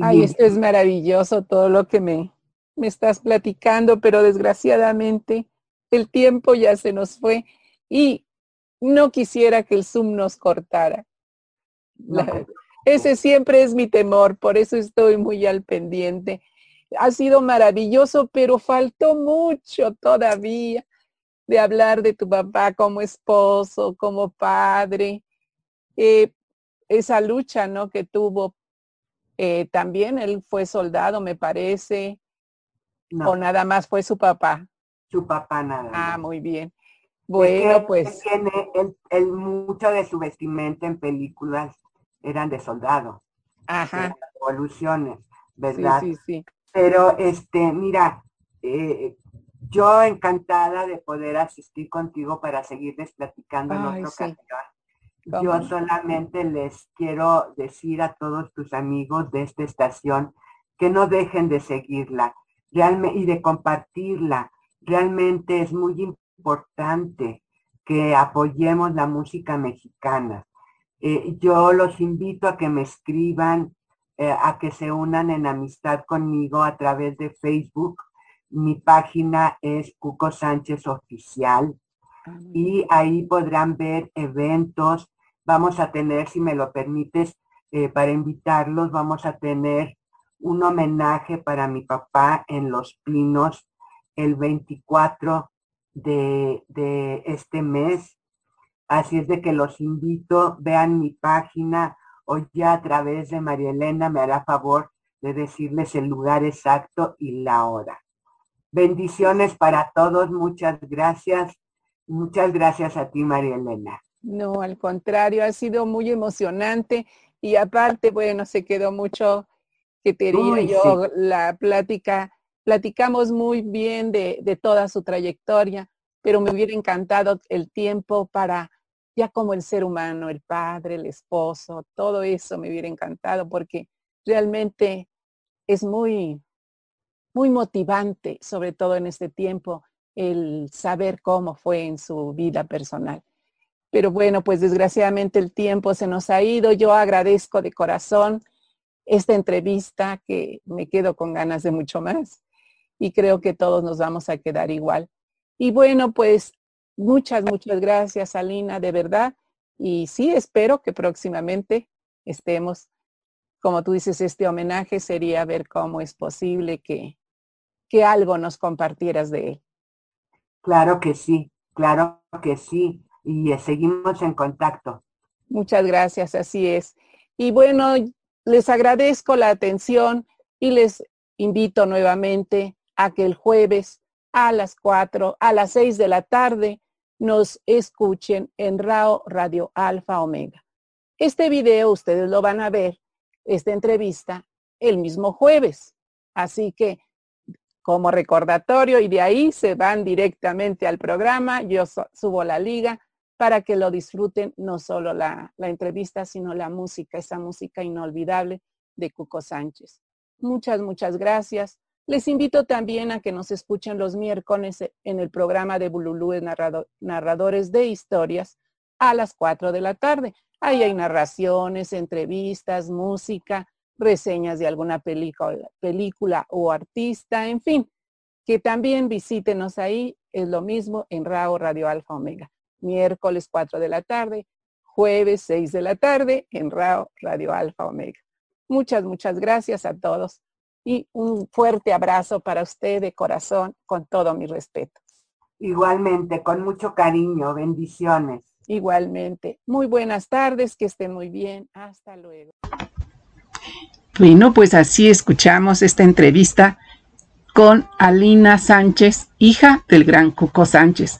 Ay, esto es maravilloso todo lo que me, me estás platicando, pero desgraciadamente el tiempo ya se nos fue y no quisiera que el Zoom nos cortara. ese siempre es mi temor, por eso estoy muy al pendiente ha sido maravilloso, pero faltó mucho todavía de hablar de tu papá como esposo, como padre, eh, esa lucha, ¿no? Que tuvo. Eh, también él fue soldado, me parece, o nada más fue su papá. Su papá nada. Ah, muy bien. Bueno, pues. tiene, el, mucho de su vestimenta en películas eran de soldado. Ajá. Revoluciones, ¿verdad? Sí, sí, sí. Pero, este, mira, eh, yo encantada de poder asistir contigo para seguirles platicando en otra ocasión. Yo solamente les quiero decir a todos tus amigos de esta estación que no dejen de seguirla realmente, y de compartirla. Realmente es muy importante que apoyemos la música mexicana. Eh, yo los invito a que me escriban eh, a que se unan en amistad conmigo a través de Facebook. Mi página es Cuco Sánchez Oficial ah, y ahí podrán ver eventos. Vamos a tener, si me lo permites, eh, para invitarlos, vamos a tener un homenaje para mi papá en Los Pinos el 24 de, de este mes. Así es de que los invito, vean mi página Hoy ya a través de María Elena me hará favor de decirles el lugar exacto y la hora. Bendiciones para todos, muchas gracias. Muchas gracias a ti, María Elena. No, al contrario, ha sido muy emocionante y aparte, bueno, se quedó mucho que te digo yo, la plática, platicamos muy bien de, de toda su trayectoria, pero me hubiera encantado el tiempo para ya como el ser humano, el padre, el esposo, todo eso me hubiera encantado porque realmente es muy, muy motivante, sobre todo en este tiempo, el saber cómo fue en su vida personal. Pero bueno, pues desgraciadamente el tiempo se nos ha ido. Yo agradezco de corazón esta entrevista que me quedo con ganas de mucho más y creo que todos nos vamos a quedar igual. Y bueno, pues muchas, muchas gracias, Alina, de verdad. Y sí, espero que próximamente estemos, como tú dices, este homenaje sería ver cómo es posible que, que algo nos compartieras de él. Claro que sí, claro que sí. Y seguimos en contacto. Muchas gracias, así es. Y bueno, les agradezco la atención y les invito nuevamente a que el jueves a las 4, a las 6 de la tarde, nos escuchen en RAO Radio Alfa Omega. Este video ustedes lo van a ver, esta entrevista, el mismo jueves. Así que como recordatorio y de ahí se van directamente al programa, yo subo la liga para que lo disfruten no solo la, entrevista, sino la música, esa música inolvidable de Cuco Sánchez. Muchas, muchas gracias. Les invito también a que nos escuchen los miércoles en el programa de Bululú Narradores de Historias a las 4 de la tarde. Ahí hay narraciones, entrevistas, música, reseñas de alguna película, película o artista, en fin, que también visítenos ahí. Es lo mismo en RAO Radio Alfa Omega miércoles 4 de la tarde, jueves 6 de la tarde en RAO Radio Alfa Omega. Muchas, muchas gracias a todos y un fuerte abrazo para usted de corazón con todo mi respeto. Igualmente, con mucho cariño, bendiciones. Igualmente. Muy buenas tardes, que estén muy bien. Hasta luego. Bueno, pues así escuchamos esta entrevista con Alina Sánchez, hija del gran Cuco Sánchez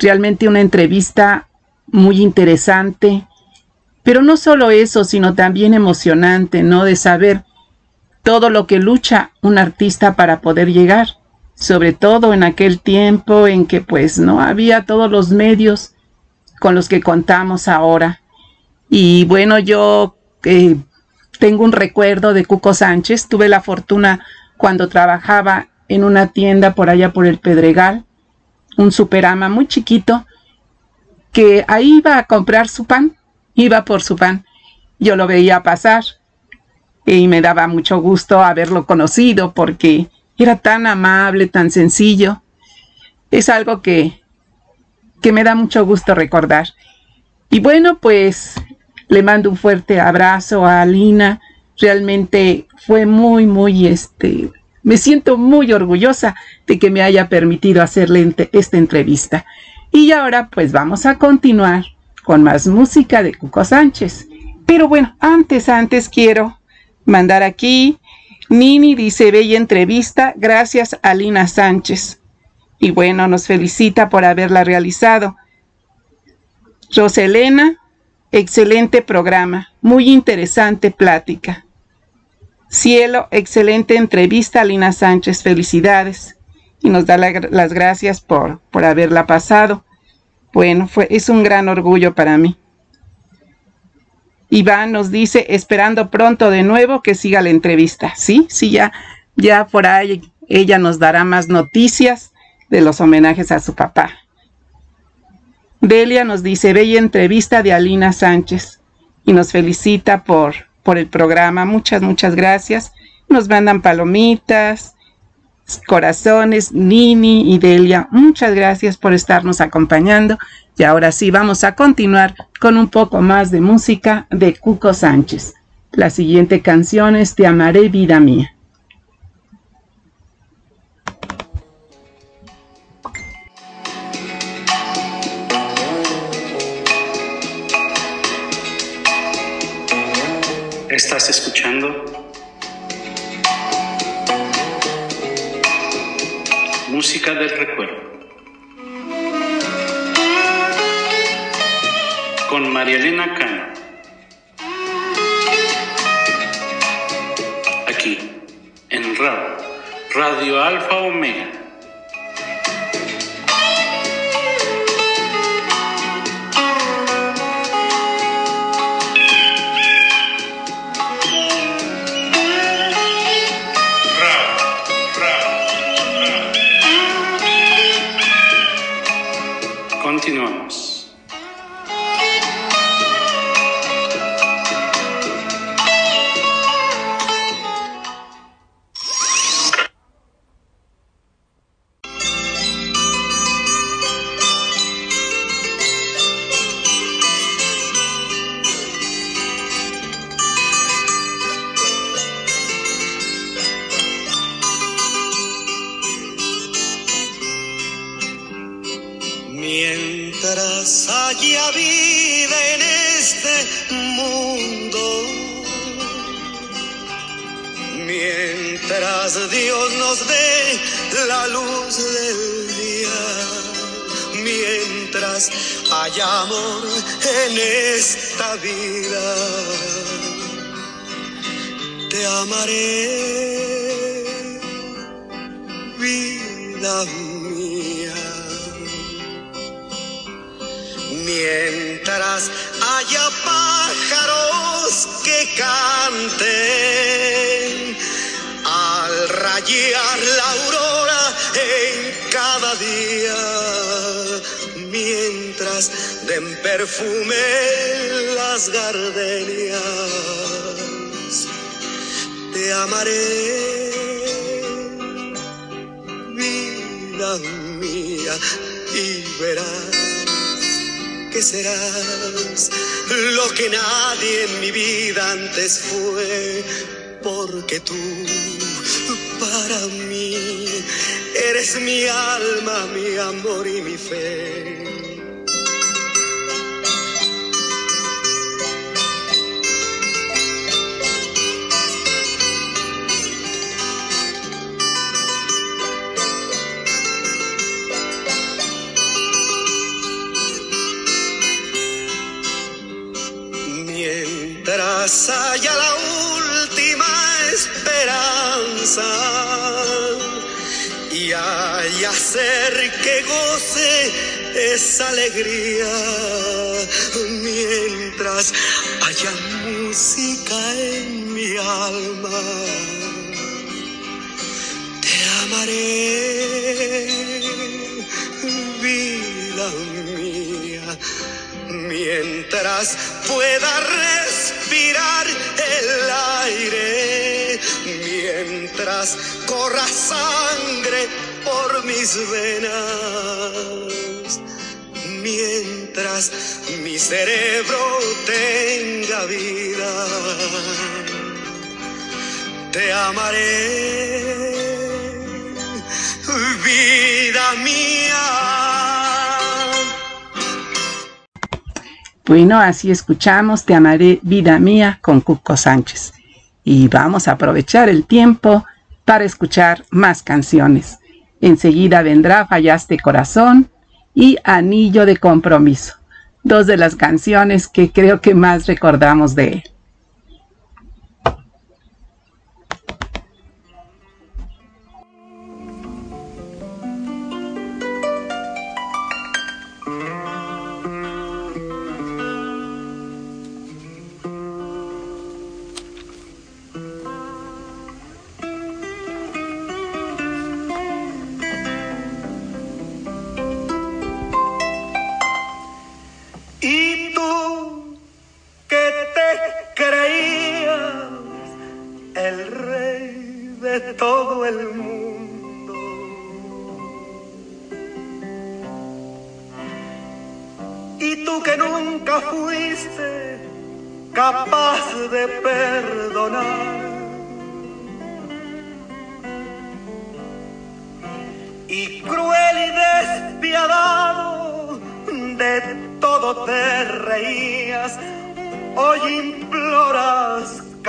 realmente una entrevista muy interesante, pero no solo eso, sino también emocionante, ¿no? De saber todo lo que lucha un artista para poder llegar, sobre todo en aquel tiempo en que pues no había todos los medios con los que contamos ahora. Y bueno, yo eh, tengo un recuerdo de Cuco Sánchez, tuve la fortuna cuando trabajaba en una tienda por allá por el Pedregal, un superama muy chiquito, que ahí iba a comprar su pan, iba por su pan. Yo lo veía pasar y me daba mucho gusto haberlo conocido porque era tan amable, tan sencillo. Es algo que, que me da mucho gusto recordar. Y bueno, pues le mando un fuerte abrazo a Alina. Realmente fue muy, muy, este, me siento muy orgullosa de que me haya permitido hacerle esta entrevista. Y ahora pues vamos a continuar con más música de Cuco Sánchez. Pero bueno, antes, antes quiero mandar aquí. Nini dice, bella entrevista, gracias a Lina Sánchez. Y bueno, nos felicita por haberla realizado. Roselena, excelente programa, muy interesante plática. Cielo, excelente entrevista, Lina Sánchez, felicidades. Y nos da las gracias por, por haberla pasado. Bueno, fue, es un gran orgullo para mí. Iván nos dice, esperando pronto de nuevo que siga la entrevista. Sí, sí, ya, ya por ahí ella nos dará más noticias de los homenajes a su papá. Delia nos dice, bella entrevista de Alina Sánchez y nos felicita por, por el programa. Muchas, muchas gracias. Nos mandan palomitas, corazones, Nini y Delia. Muchas gracias por estarnos acompañando. Y ahora sí, vamos a continuar con un poco más de música de Cuco Sánchez. La siguiente canción es Te amaré, vida mía. Escuchando Música del Recuerdo con María Elena Cano. Aquí, en RAO, Radio Alfa Omega. Mía, y verás que serás lo que nadie en mi vida antes fue, porque tú para mí eres mi alma, mi amor y mi fe. Esa alegría mientras haya música en mi alma. Te amaré, vida mía, mientras pueda respirar el aire mientras corra sangre por mis venas, mientras mi cerebro tenga vida, te amaré, vida mía. Bueno, así escuchamos Te amaré, vida mía, con Cuco Sánchez y vamos a aprovechar el tiempo para escuchar más canciones. Enseguida vendrá Fallaste Corazón y Anillo de Compromiso, dos de las canciones que creo que más recordamos de él.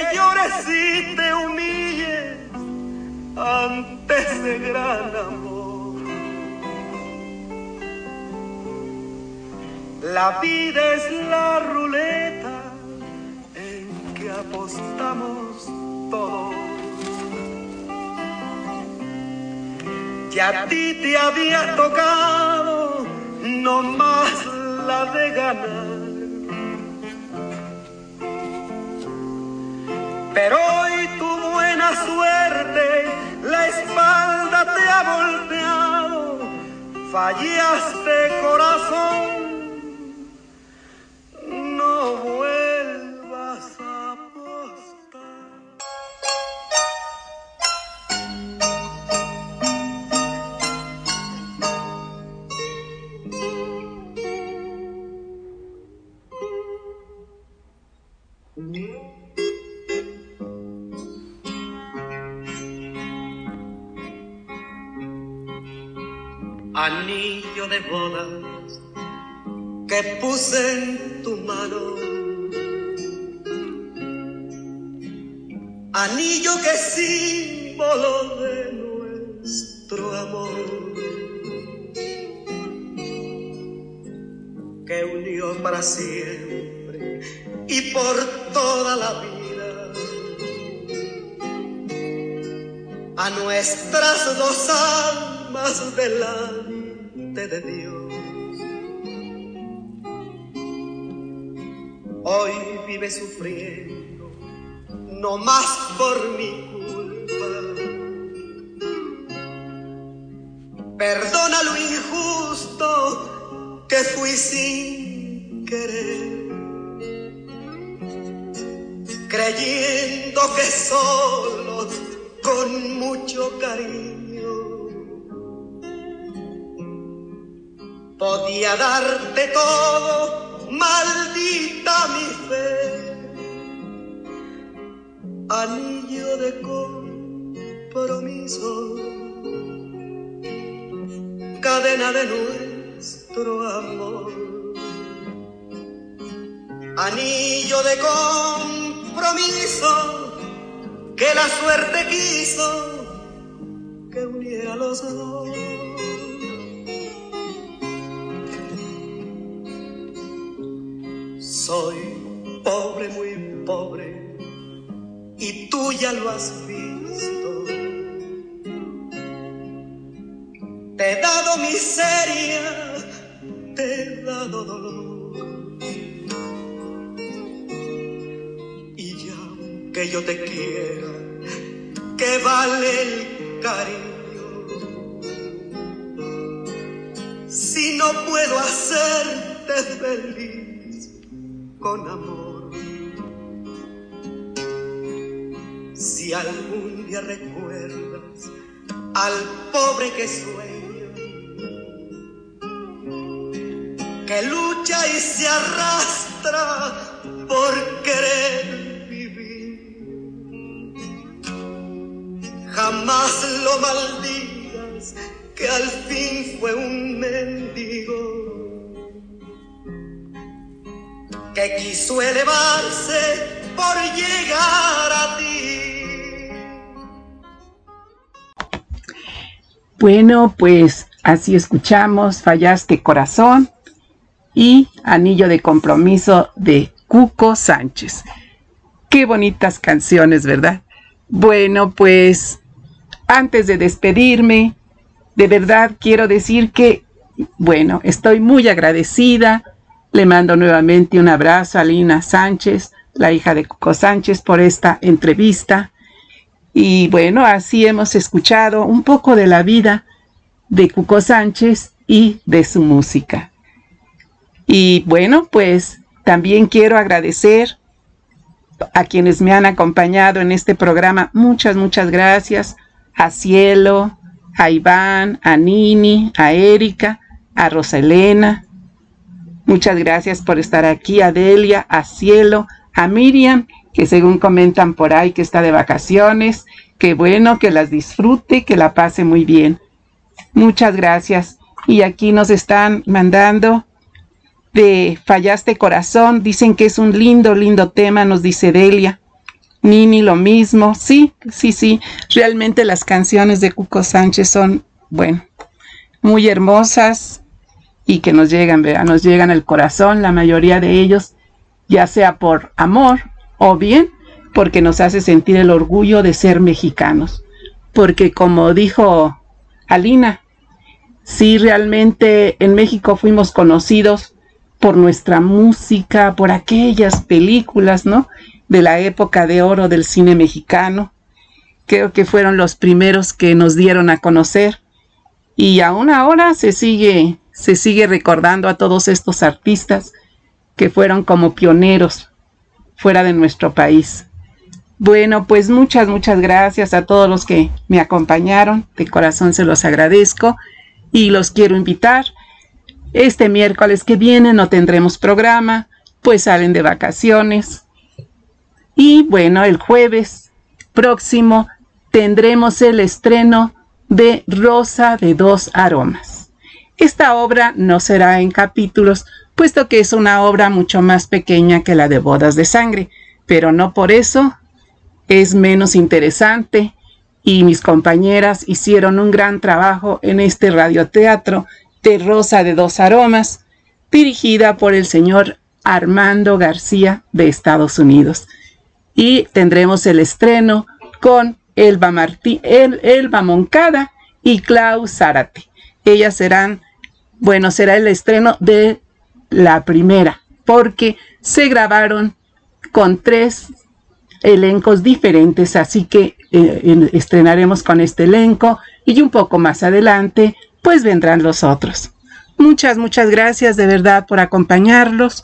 Que llores y te humilles ante ese gran amor. La vida es la ruleta en que apostamos todos. Y a ti te había tocado no más la de ganar. Pero hoy tu buena suerte la espalda te ha volteado, fallaste corazón anillo de bodas que puse en tu mano. Anillo que es símbolo de nuestro amor. Que unió para siempre y por toda la vida a nuestras dos almas de la de Dios. Hoy vive sufriendo, no más que la suerte quiso que uniera los dos. Soy pobre, muy pobre, y tú ya lo has visto. Te he dado miseria, te he dado dolor. Que yo te quiera, que vale el cariño. Si no puedo hacerte feliz con amor. Si algún día recuerdas al pobre que sueña, que lucha y se arrastra por querer jamás lo maldigas que al fin fue un mendigo que quiso elevarse por llegar a ti. Bueno, pues así escuchamos Fallaste Corazón y Anillo de Compromiso de Cuco Sánchez. Qué bonitas canciones, ¿verdad? Bueno, pues antes de despedirme, de verdad quiero decir que, bueno, estoy muy agradecida le mando nuevamente un abrazo a Lina Sánchez, la hija de Cuco Sánchez, por esta entrevista. Y bueno, así hemos escuchado un poco de la vida de Cuco Sánchez y de su música. Y bueno, pues también quiero agradecer a quienes me han acompañado en este programa. Muchas, muchas gracias. A Cielo, a Iván, a Nini, a Erika, a Rosa Elena, Muchas gracias por estar aquí, a Delia, a Cielo, a Miriam, que según comentan por ahí que está de vacaciones, que bueno, que las disfrute, que la pase muy bien. Muchas gracias. Y aquí nos están mandando de Fallaste Corazón, dicen que es un lindo, lindo tema, nos dice Delia. Nini lo mismo, sí, sí, sí, realmente las canciones de Cuco Sánchez son, bueno, muy hermosas y que nos llegan, ¿verdad? nos llegan al corazón, la mayoría de ellos, ya sea por amor o bien porque nos hace sentir el orgullo de ser mexicanos. Porque como dijo Alina, sí realmente en México fuimos conocidos por nuestra música, por aquellas películas, ¿no? De la época de oro del cine mexicano. Creo que fueron los primeros que nos dieron a conocer. Y aún ahora se sigue, se sigue recordando a todos estos artistas que fueron como pioneros fuera de nuestro país. Bueno, pues muchas, muchas gracias a todos los que me acompañaron. De corazón se los agradezco y los quiero invitar este miércoles que viene no tendremos programa, pues salen de vacaciones. Y bueno, el jueves próximo tendremos el estreno de Rosa de dos aromas. Esta obra no será en capítulos, puesto que es una obra mucho más pequeña que la de Bodas de Sangre, pero no por eso es menos interesante y mis compañeras hicieron un gran trabajo en este radioteatro de Rosa de dos Aromas, dirigida por el señor Armando García de Estados Unidos. Y tendremos el estreno con Elba, Martí, El, Elba Moncada y Klaus Zárate. Ellas serán, bueno, será el estreno de la primera, porque se grabaron con tres elencos diferentes, así que eh, estrenaremos con este elenco y un poco más adelante pues vendrán los otros. Muchas, muchas gracias de verdad por acompañarlos.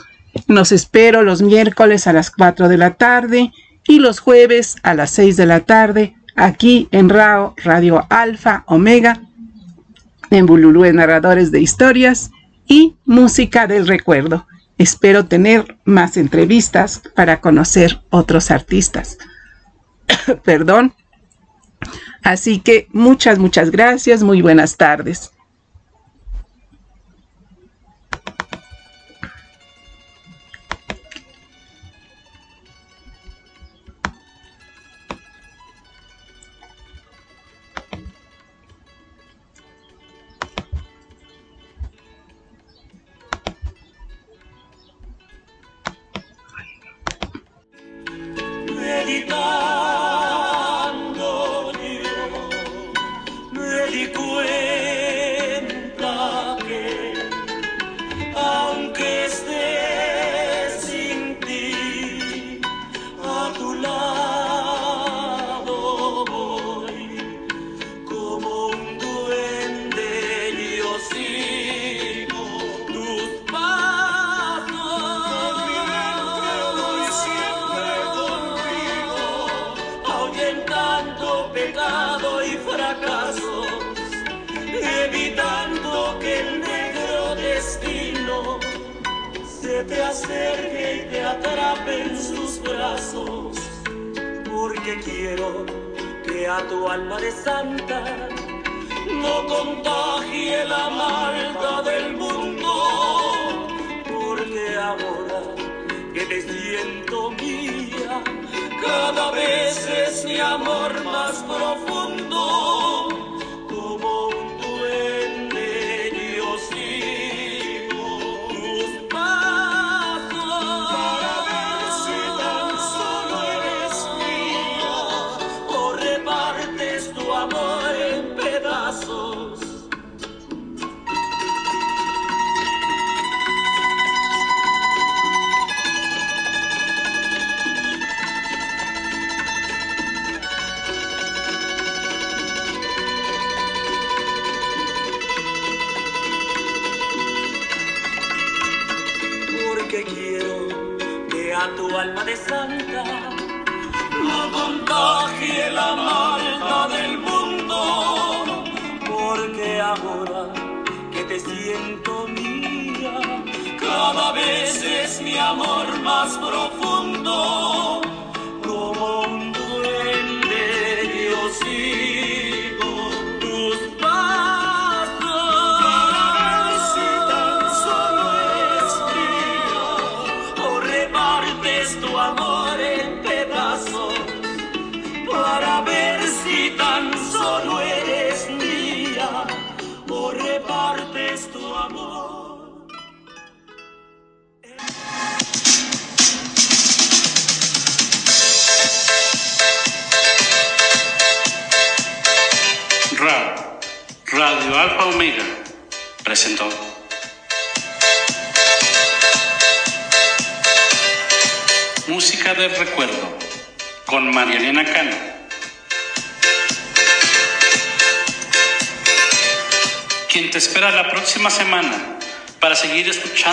Nos espero los miércoles a las 4 de la tarde y los jueves a las 6 de la tarde aquí en RAO Radio Alfa Omega, en Bululú Narradores de Historias y Música del Recuerdo. Espero tener más entrevistas para conocer otros artistas. Perdón. Así que muchas, muchas gracias, muy buenas tardes.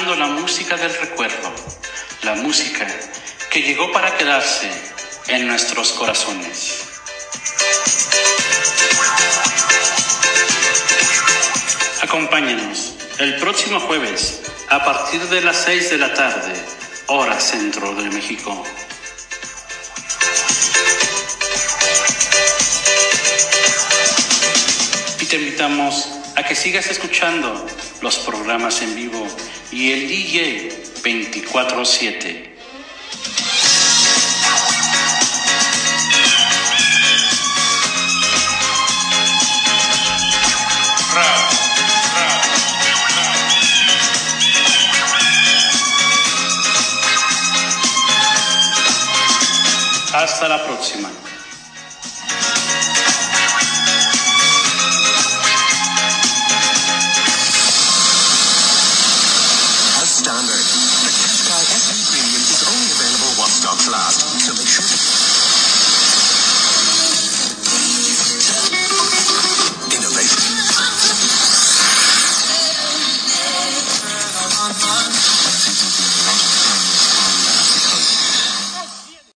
La música del recuerdo, la música que llegó para quedarse en nuestros corazones. Acompáñanos el próximo jueves a partir de las 6 de la tarde, hora centro de México. Y te invitamos a que sigas escuchando los programas en vivo y el DJ 24-7. Hasta la próxima.